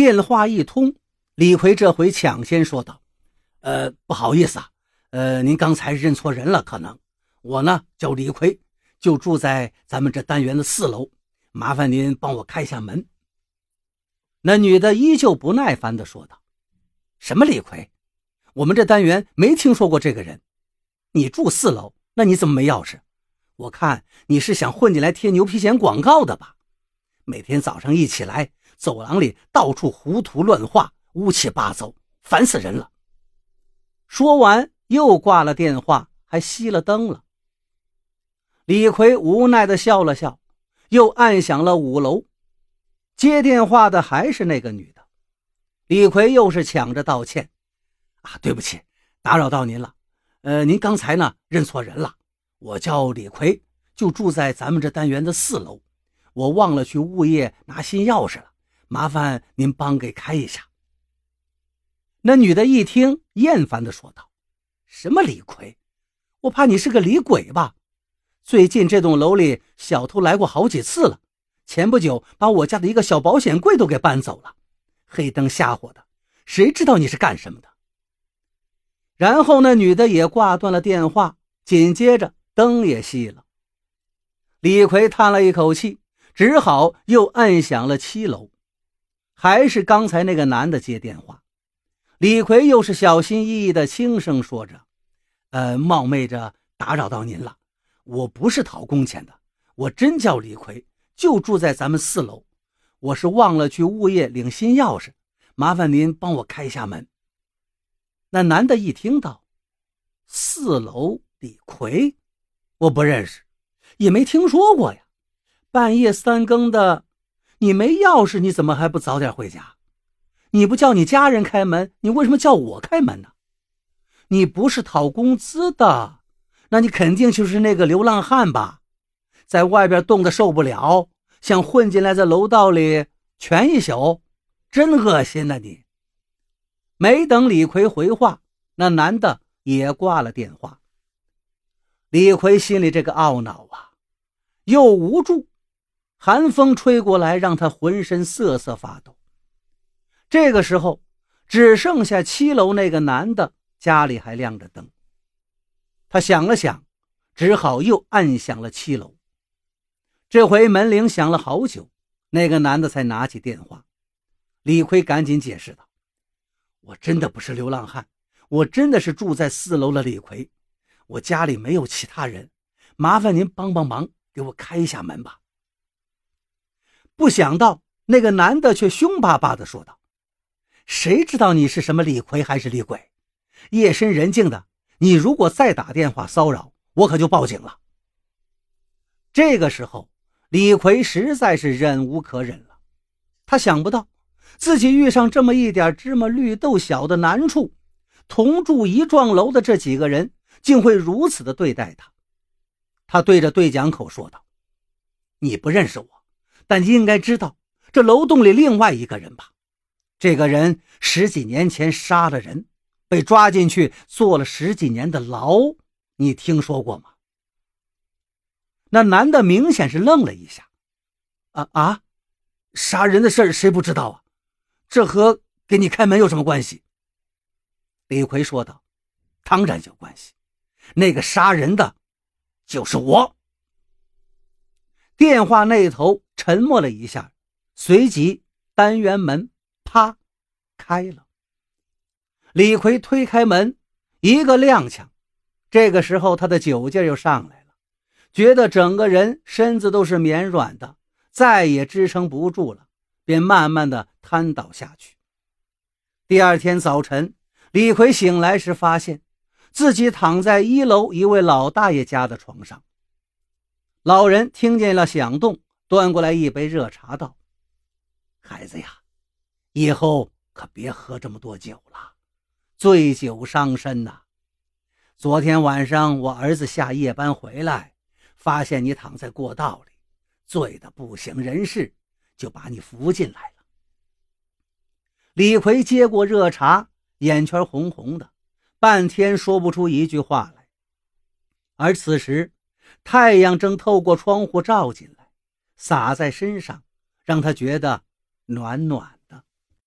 电话一通，李逵这回抢先说道：“呃，不好意思啊，呃，您刚才认错人了，可能我呢叫李逵，就住在咱们这单元的四楼，麻烦您帮我开下门。”那女的依旧不耐烦地说道：“什么李逵？我们这单元没听说过这个人。你住四楼，那你怎么没钥匙？我看你是想混进来贴牛皮癣广告的吧？每天早上一起来。”走廊里到处胡涂乱画，乌七八糟，烦死人了。说完又挂了电话，还熄了灯了。李逵无奈地笑了笑，又按响了五楼。接电话的还是那个女的。李逵又是抢着道歉：“啊，对不起，打扰到您了。呃，您刚才呢认错人了，我叫李逵，就住在咱们这单元的四楼，我忘了去物业拿新钥匙了。”麻烦您帮给开一下。那女的一听，厌烦地说道：“什么李逵？我怕你是个李鬼吧？最近这栋楼里小偷来过好几次了，前不久把我家的一个小保险柜都给搬走了，黑灯瞎火的，谁知道你是干什么的？”然后那女的也挂断了电话，紧接着灯也熄了。李逵叹了一口气，只好又按响了七楼。还是刚才那个男的接电话，李逵又是小心翼翼的轻声说着：“呃，冒昧着打扰到您了，我不是讨工钱的，我真叫李逵，就住在咱们四楼，我是忘了去物业领新钥匙，麻烦您帮我开一下门。”那男的一听到四楼李逵，我不认识，也没听说过呀，半夜三更的。你没钥匙，你怎么还不早点回家？你不叫你家人开门，你为什么叫我开门呢？你不是讨工资的，那你肯定就是那个流浪汉吧？在外边冻得受不了，想混进来，在楼道里蜷一宿，真恶心呐！你没等李逵回话，那男的也挂了电话。李逵心里这个懊恼啊，又无助。寒风吹过来，让他浑身瑟瑟发抖。这个时候，只剩下七楼那个男的家里还亮着灯。他想了想，只好又按响了七楼。这回门铃响了好久，那个男的才拿起电话。李逵赶紧解释道：“我真的不是流浪汉，我真的是住在四楼的李逵，我家里没有其他人，麻烦您帮帮忙，给我开一下门吧。”不想到那个男的却凶巴巴地说道：“谁知道你是什么李逵还是李鬼？夜深人静的，你如果再打电话骚扰我，可就报警了。”这个时候，李逵实在是忍无可忍了。他想不到自己遇上这么一点芝麻绿豆小的难处，同住一幢楼的这几个人竟会如此的对待他。他对着对讲口说道：“你不认识我。”但应该知道这楼洞里另外一个人吧？这个人十几年前杀了人，被抓进去坐了十几年的牢，你听说过吗？那男的明显是愣了一下，啊啊，杀人的事谁不知道啊？这和给你开门有什么关系？李逵说道：“当然有关系，那个杀人的，就是我。”电话那头。沉默了一下，随即单元门啪开了。李逵推开门，一个踉跄。这个时候，他的酒劲又上来了，觉得整个人身子都是绵软的，再也支撑不住了，便慢慢的瘫倒下去。第二天早晨，李逵醒来时，发现自己躺在一楼一位老大爷家的床上。老人听见了响动。端过来一杯热茶，道：“孩子呀，以后可别喝这么多酒了，醉酒伤身呐。昨天晚上我儿子下夜班回来，发现你躺在过道里，醉得不省人事，就把你扶进来了。”李逵接过热茶，眼圈红红的，半天说不出一句话来。而此时，太阳正透过窗户照进来。洒在身上，让他觉得暖暖。